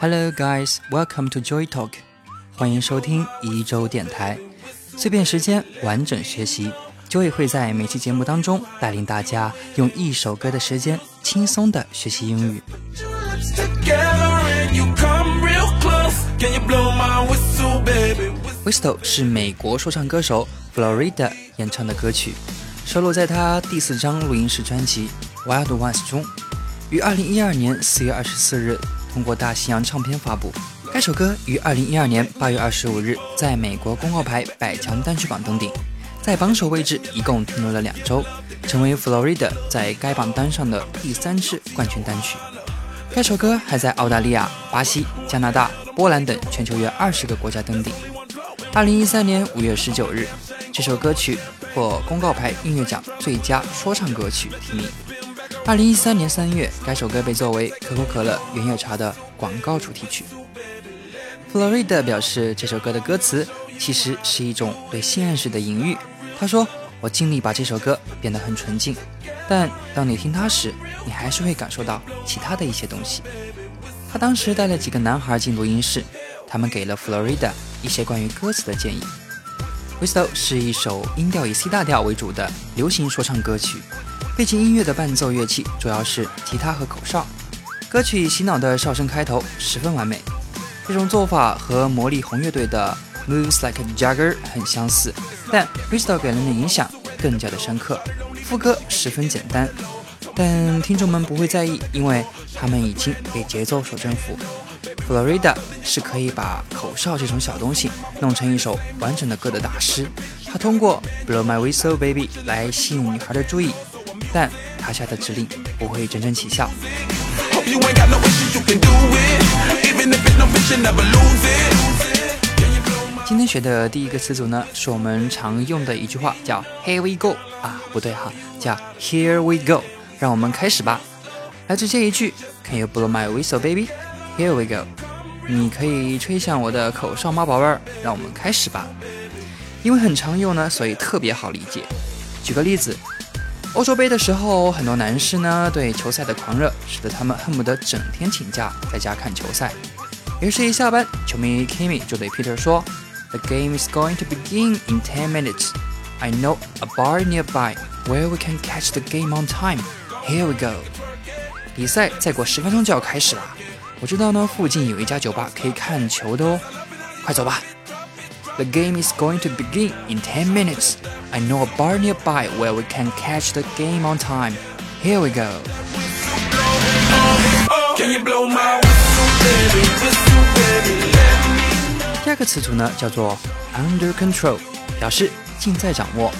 Hello, guys. Welcome to Joy Talk. 欢迎收听一周电台，碎片时间，完整学习。Joy 会在每期节目当中带领大家用一首歌的时间轻松的学习英语。Whistle 是美国说唱歌手 Florida 演唱的歌曲，收录在他第四张录音室专辑《Wild Ones》中，于二零一二年四月二十四日通过大西洋唱片发布。该首歌于二零一二年八月二十五日在美国公告牌百强单曲榜登顶，在榜首位置一共停留了两周，成为 Florida 在该榜单上的第三支冠军单曲。该首歌还在澳大利亚、巴西、加拿大、波兰等全球约二十个国家登顶。二零一三年五月十九日，这首歌曲获公告牌音乐奖最佳说唱歌曲提名。二零一三年三月，该首歌被作为可口可乐原叶茶的广告主题曲。Florida 表示，这首歌的歌词其实是一种对性暗示的隐喻。他说：“我尽力把这首歌变得很纯净，但当你听它时，你还是会感受到其他的一些东西。”他当时带了几个男孩进录音室，他们给了 Florida。一些关于歌词的建议。《Whistle》是一首音调以 C 大调为主的流行说唱歌曲，背景音乐的伴奏乐器主要是吉他和口哨。歌曲洗脑的哨声开头，十分完美。这种做法和魔力红乐队的《Moves Like a Jagger》很相似，但《Whistle》给人的影响更加的深刻。副歌十分简单，但听众们不会在意，因为他们已经被节奏所征服。Florida 是可以把口哨这种小东西弄成一首完整的歌的大师。他通过 Blow My Whistle Baby 来吸引女孩的注意，但他下的指令不会真正起效。今天学的第一个词组呢，是我们常用的一句话，叫 Here we go 啊，不对哈，叫 Here we go。让我们开始吧。来自这一句，Can you blow my whistle, baby？Here we go，你可以吹响我的口哨吗，宝贝儿？让我们开始吧。因为很常用呢，所以特别好理解。举个例子，欧洲杯的时候，很多男士呢对球赛的狂热，使得他们恨不得整天请假在家看球赛。于是，一下班，球迷 Kimi 就对 Peter 说：“The game is going to begin in ten minutes. I know a bar nearby where we can catch the game on time. Here we go。”比赛再过十分钟就要开始了。我知道呢，附近有一家酒吧可以看球的哦，快走吧。The game is going to begin in ten minutes. I know a bar nearby where we can catch the game on time. Here we go. 第二个词组呢，叫做 under control，表示尽在掌握。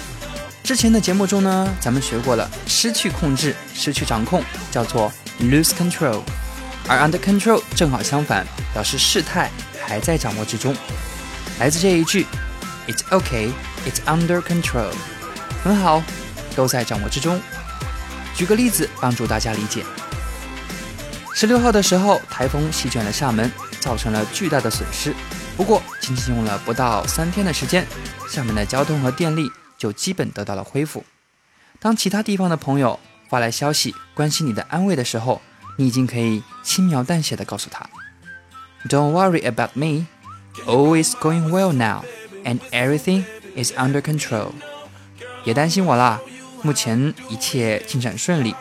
之前的节目中呢，咱们学过了，失去控制、失去掌控，叫做 lose control。而 under control 正好相反，表示事态还在掌握之中。来自这一句 ，It's okay, it's under control，很好，都在掌握之中。举个例子帮助大家理解。十六号的时候，台风席卷了厦门，造成了巨大的损失。不过仅仅用了不到三天的时间，厦门的交通和电力就基本得到了恢复。当其他地方的朋友发来消息关心你的安慰的时候，你已经可以轻描淡写的告诉他，Don't worry about me, all is going well now, and everything is under control。别担心我啦，目前一切进展顺利，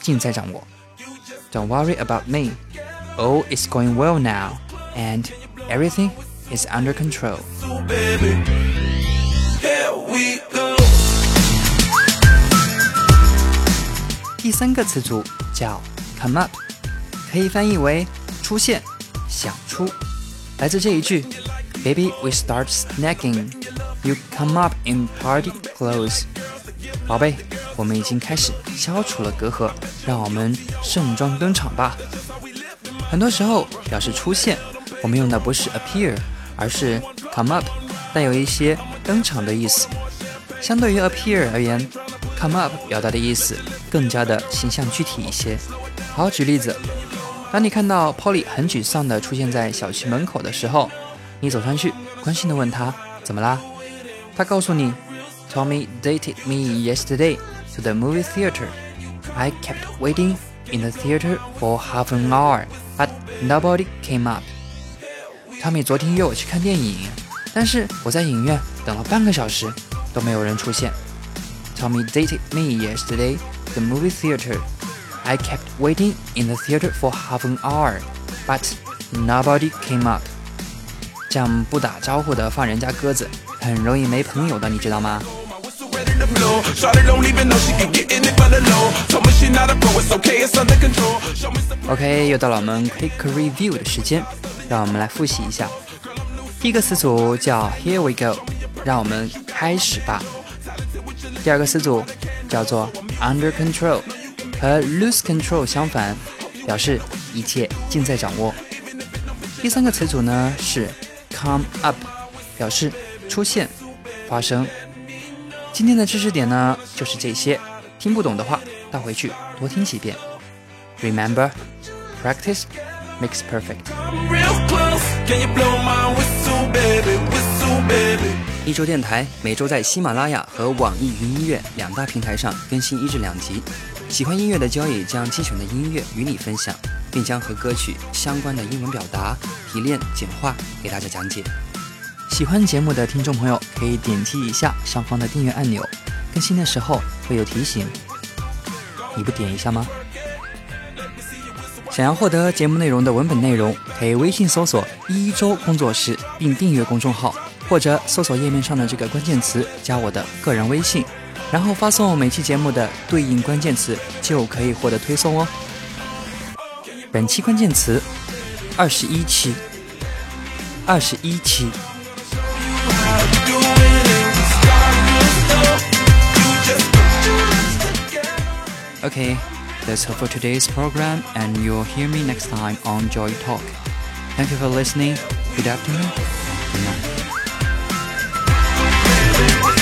尽在掌握。Don't worry about me, all is going well now, and everything is under control。第三个词组叫。Come up，可以翻译为出现、想出，来自这一句 ：Baby, we start snagging. You come up in party clothes. 宝贝，我们已经开始消除了隔阂，让我们盛装登场吧。很多时候表示出现，我们用的不是 appear，而是 come up，带有一些登场的意思。相对于 appear 而言，come up 表达的意思更加的形象具体一些。好，举例子，当你看到 Polly 很沮丧地出现在小区门口的时候，你走上去，关心地问他怎么啦？他告诉你，Tommy dated me yesterday to the movie theater. I kept waiting in the theater for half an hour. but nobody came up. Tommy 昨天约我去看电影，但是我在影院等了半个小时，都没有人出现。Tommy dated me yesterday, the movie theater. I kept waiting in the theater for half an hour, but nobody came up. 这样不打招呼的放人家鸽子，很容易没朋友的，你知道吗？OK，又到了我们 quick review 的时间，让我们来复习一下。第一个词组叫 Here we go，让我们开始吧。第二个词组叫做 Under control，和 Lose control 相反，表示一切尽在掌握。第三个词组呢是。Come up，表示出现、发生。今天的知识点呢，就是这些。听不懂的话，倒回去多听几遍。Remember, practice makes perfect。一周电台每周在喜马拉雅和网易云音乐两大平台上更新一至两集。喜欢音乐的交易将精选的音乐与你分享。并将和歌曲相关的英文表达提炼简化给大家讲解。喜欢节目的听众朋友可以点击一下上方的订阅按钮，更新的时候会有提醒。你不点一下吗？想要获得节目内容的文本内容，可以微信搜索“一周工作室”并订阅公众号，或者搜索页面上的这个关键词加我的个人微信，然后发送每期节目的对应关键词，就可以获得推送哦。本期关键词：二十一期，二十一期。Okay, that's all for today's program, and you'll hear me next time on Joy Talk. Thank you for listening. Good afternoon. Good night.